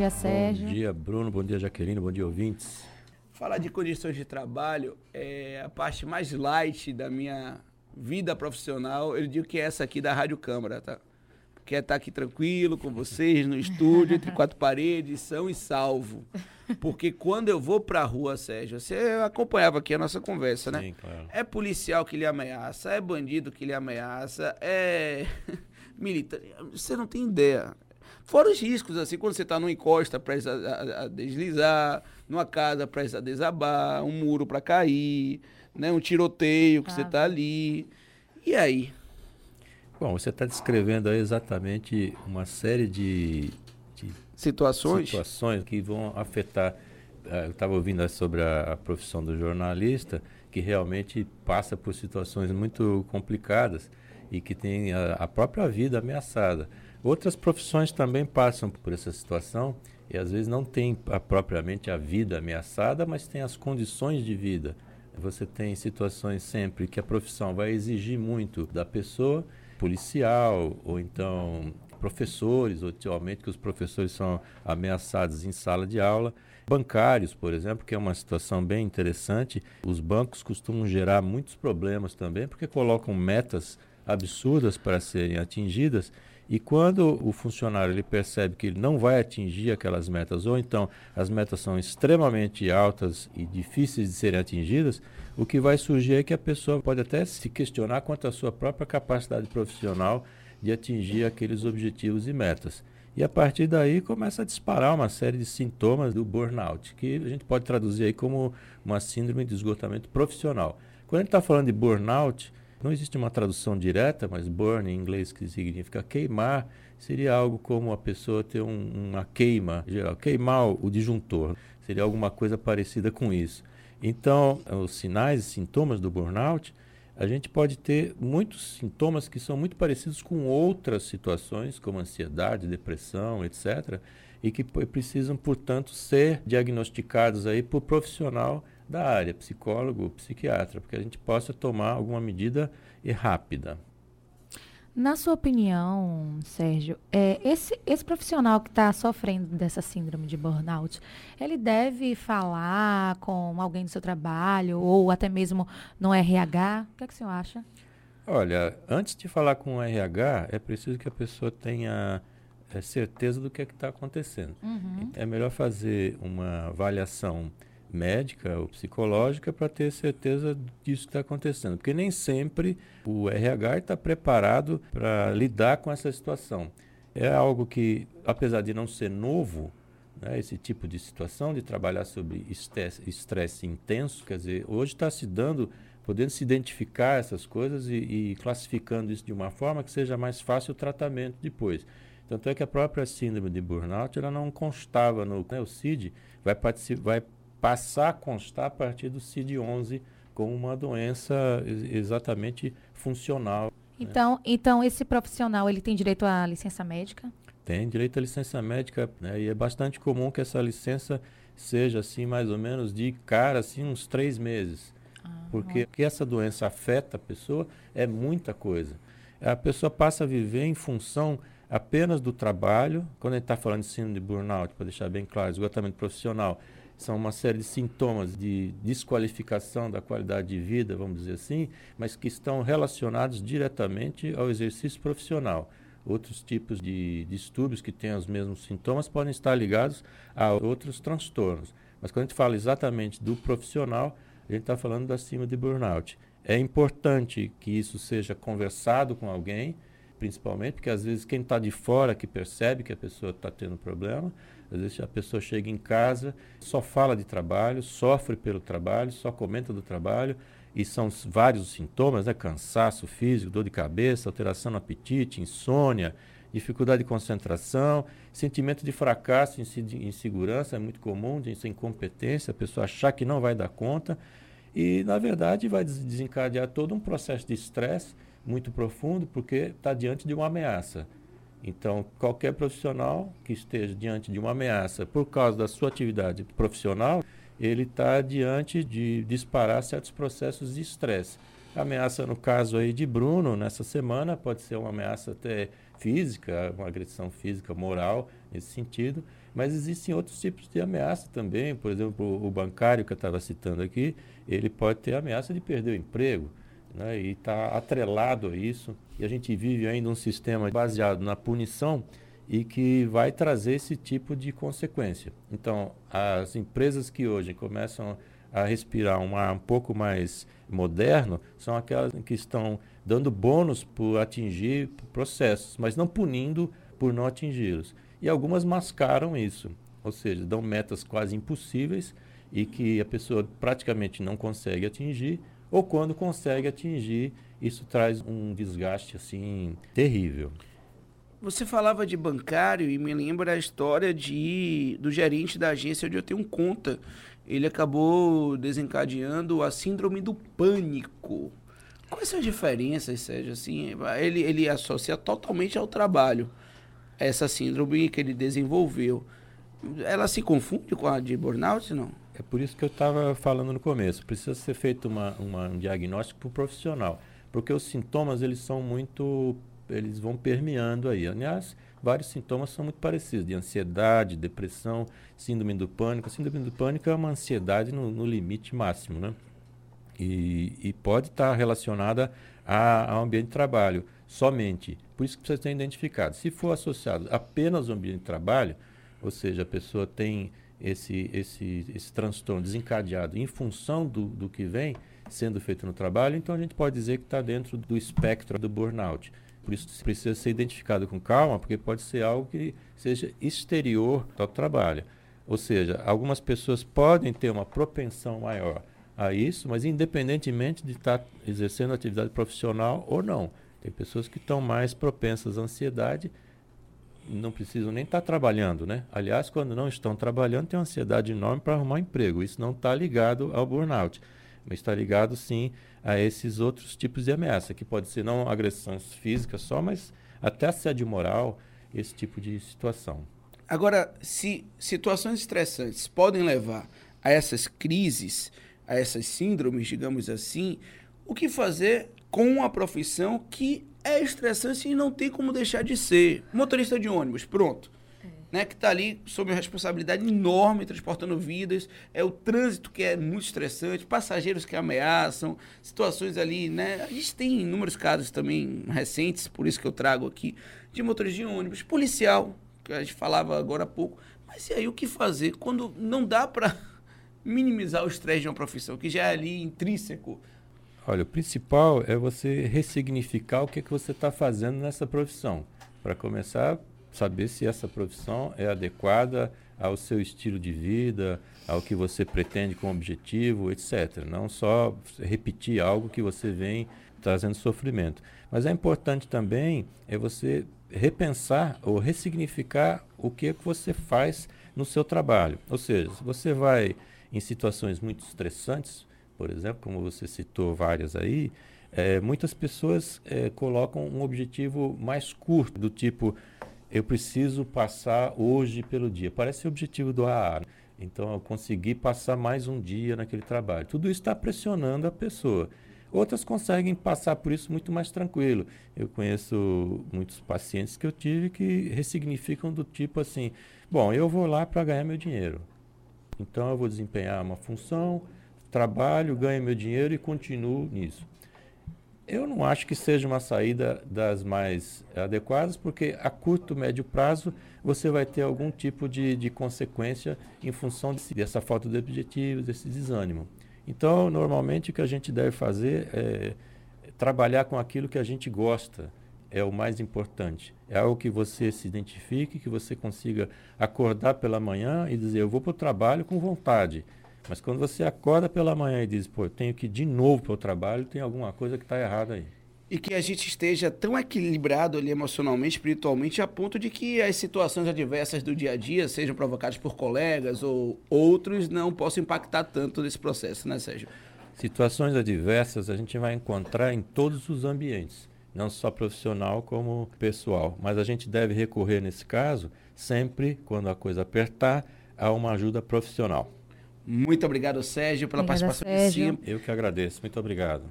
Bom dia, Sérgio. Bom dia, Bruno. Bom dia, Jaqueline. Bom dia, ouvintes. Falar de condições de trabalho é a parte mais light da minha vida profissional. Eu digo que é essa aqui da Rádio Câmara, tá? Quer estar tá aqui tranquilo com vocês no estúdio, entre quatro paredes, são e salvo. Porque quando eu vou pra rua, Sérgio, você acompanhava aqui a nossa conversa, né? Sim, claro. É policial que lhe ameaça, é bandido que lhe ameaça, é militar. Você não tem ideia. Fora os riscos, assim, quando você está numa encosta prestes a, a, a, deslizar, numa casa prestes a desabar, um muro para cair, né, um tiroteio que ah. você está ali. E aí? Bom, você está descrevendo aí exatamente uma série de, de situações? situações que vão afetar. Uh, eu estava ouvindo sobre a, a, profissão do jornalista, que realmente passa por situações muito complicadas e que tem a, a própria vida ameaçada. Outras profissões também passam por essa situação e às vezes não tem a, propriamente a vida ameaçada, mas tem as condições de vida. Você tem situações sempre que a profissão vai exigir muito da pessoa, policial ou então professores, atualmente que os professores são ameaçados em sala de aula. Bancários, por exemplo, que é uma situação bem interessante. Os bancos costumam gerar muitos problemas também, porque colocam metas absurdas para serem atingidas e quando o funcionário ele percebe que ele não vai atingir aquelas metas, ou então as metas são extremamente altas e difíceis de serem atingidas, o que vai surgir é que a pessoa pode até se questionar quanto à sua própria capacidade profissional de atingir aqueles objetivos e metas. E a partir daí começa a disparar uma série de sintomas do burnout, que a gente pode traduzir aí como uma síndrome de esgotamento profissional. Quando a gente está falando de burnout, não existe uma tradução direta, mas burn em inglês, que significa queimar, seria algo como a pessoa ter um, uma queima geral, queimar o disjuntor. Seria alguma coisa parecida com isso. Então, os sinais e sintomas do burnout, a gente pode ter muitos sintomas que são muito parecidos com outras situações, como ansiedade, depressão, etc., e que precisam, portanto, ser diagnosticados aí por profissional da área, psicólogo psiquiatra, porque a gente possa tomar alguma medida rápida. Na sua opinião, Sérgio, é, esse, esse profissional que está sofrendo dessa síndrome de burnout, ele deve falar com alguém do seu trabalho ou até mesmo no RH? O que, é que o senhor acha? Olha, antes de falar com o RH, é preciso que a pessoa tenha é, certeza do que é está acontecendo. Uhum. É melhor fazer uma avaliação médica ou psicológica para ter certeza disso que está acontecendo. Porque nem sempre o RH está preparado para lidar com essa situação. É algo que, apesar de não ser novo, né, esse tipo de situação, de trabalhar sobre estresse, estresse intenso, quer dizer, hoje está se dando, podendo se identificar essas coisas e, e, classificando isso de uma forma que seja mais fácil o tratamento depois. Tanto é que a própria síndrome de burnout ela não constava no né, o CID, vai, vai passar a constar a partir do CID-11 como uma doença exatamente funcional. Né? Então, né? então esse profissional ele tem direito à licença médica? Tem direito à licença médica, né? E é bastante comum que essa licença seja assim mais ou menos de cara assim uns três meses, ah, porque que essa doença afeta a pessoa é muita coisa. A pessoa passa a viver em função apenas do trabalho. Quando a gente está falando de síndrome de burnout, para deixar bem claro, esgotamento profissional, são uma série de sintomas de desqualificação da qualidade de vida, vamos dizer assim, mas que estão relacionados diretamente ao exercício profissional. Outros tipos de distúrbios que têm os mesmos sintomas podem estar ligados a outros transtornos. Mas quando a gente fala exatamente do profissional, a gente está falando da cima de burnout. É importante que isso seja conversado com alguém, principalmente, porque às vezes quem está de fora que percebe que a pessoa está tendo problema, às vezes a pessoa chega em casa, só fala de trabalho, sofre pelo trabalho, só comenta do trabalho, e são vários sintomas, né? cansaço físico, dor de cabeça, alteração no apetite, insônia, dificuldade de concentração, sentimento de fracasso, insegurança, é muito comum, de incompetência, a pessoa achar que não vai dar conta, e na verdade vai desencadear todo um processo de estresse muito profundo, porque está diante de uma ameaça. Então, qualquer profissional que esteja diante de uma ameaça por causa da sua atividade profissional, ele está diante de disparar certos processos de estresse. A ameaça, no caso aí de Bruno, nessa semana, pode ser uma ameaça até física, uma agressão física, moral, nesse sentido, Mas existem outros tipos de ameaça também. Por exemplo, o bancário que eu estava citando aqui, ele pode ter ameaça de perder o emprego. Né? E está atrelado a isso. E a gente vive ainda um sistema baseado na punição e que vai trazer esse tipo de consequência. Então, as empresas que hoje começam a respirar um ar um pouco mais moderno são aquelas que estão dando bônus por atingir processos, mas não punindo por não atingi-los. E algumas mascaram isso, ou seja, dão metas quase impossíveis e que a pessoa praticamente não consegue atingir, ou quando consegue atingir, isso traz um desgaste assim terrível. Você falava de bancário e me lembra a história de do gerente da agência onde eu tenho conta. Ele acabou desencadeando a síndrome do pânico. Quais são as diferenças, Sérgio? Assim, ele, ele associa totalmente ao trabalho essa síndrome que ele desenvolveu. Ela se confunde com a de burnout, não? É por isso que eu estava falando no começo. Precisa ser feito uma, uma, um diagnóstico o profissional, porque os sintomas eles são muito, eles vão permeando aí. Aliás, vários sintomas são muito parecidos, de ansiedade, depressão, síndrome do pânico. A síndrome do pânico é uma ansiedade no, no limite máximo, né? E, e pode estar relacionada a, ao ambiente de trabalho somente. Por isso que precisa ser identificado. Se for associado apenas ao ambiente de trabalho, ou seja, a pessoa tem esse, esse, esse transtorno desencadeado em função do, do que vem sendo feito no trabalho, então a gente pode dizer que está dentro do espectro do burnout. Por isso precisa ser identificado com calma, porque pode ser algo que seja exterior ao trabalho. Ou seja, algumas pessoas podem ter uma propensão maior a isso, mas independentemente de estar exercendo atividade profissional ou não. Tem pessoas que estão mais propensas à ansiedade, não precisam nem estar trabalhando, né? Aliás, quando não estão trabalhando, tem uma ansiedade enorme para arrumar um emprego. Isso não está ligado ao burnout, mas está ligado sim a esses outros tipos de ameaça, que pode ser não agressões físicas só, mas até assédio moral, esse tipo de situação. Agora, se situações estressantes podem levar a essas crises, a essas síndromes, digamos assim, o que fazer com a profissão que é estressante e não tem como deixar de ser? Motorista de ônibus, pronto. É. Né, que está ali sob uma responsabilidade enorme, transportando vidas, é o trânsito que é muito estressante, passageiros que ameaçam, situações ali, né? A gente tem inúmeros casos também recentes, por isso que eu trago aqui, de motorista de ônibus, policial, que a gente falava agora há pouco. Mas e aí o que fazer quando não dá para minimizar o estresse de uma profissão, que já é ali intrínseco. Olha, o principal é você ressignificar o que, é que você está fazendo nessa profissão. Para começar, saber se essa profissão é adequada ao seu estilo de vida, ao que você pretende com objetivo, etc. Não só repetir algo que você vem trazendo sofrimento. Mas é importante também é você repensar ou ressignificar o que, é que você faz no seu trabalho. Ou seja, se você vai em situações muito estressantes, por exemplo, como você citou várias aí, é, muitas pessoas é, colocam um objetivo mais curto, do tipo, eu preciso passar hoje pelo dia. Parece o objetivo do AA. Então, eu consegui passar mais um dia naquele trabalho. Tudo isso está pressionando a pessoa. Outras conseguem passar por isso muito mais tranquilo. Eu conheço muitos pacientes que eu tive que ressignificam do tipo assim: bom, eu vou lá para ganhar meu dinheiro. Então eu vou desempenhar uma função, trabalho, ganho meu dinheiro e continuo nisso. Eu não acho que seja uma saída das mais adequadas, porque a curto, médio prazo você vai ter algum tipo de, de consequência em função desse, dessa falta de objetivos, desse desânimo. Então, normalmente, o que a gente deve fazer é trabalhar com aquilo que a gente gosta, é o mais importante. É algo que você se identifique, que você consiga acordar pela manhã e dizer, eu vou para o trabalho com vontade. Mas quando você acorda pela manhã e diz, pô, eu tenho que ir de novo para o trabalho, tem alguma coisa que está errada aí. E que a gente esteja tão equilibrado ali emocionalmente, espiritualmente, a ponto de que as situações adversas do dia a dia, sejam provocadas por colegas ou outros, não possam impactar tanto nesse processo, né, Sérgio? Situações adversas a gente vai encontrar em todos os ambientes não só profissional como pessoal. Mas a gente deve recorrer, nesse caso, sempre, quando a coisa apertar, a uma ajuda profissional. Muito obrigado, Sérgio, pela Obrigada, participação Sérgio. Eu que agradeço. Muito obrigado.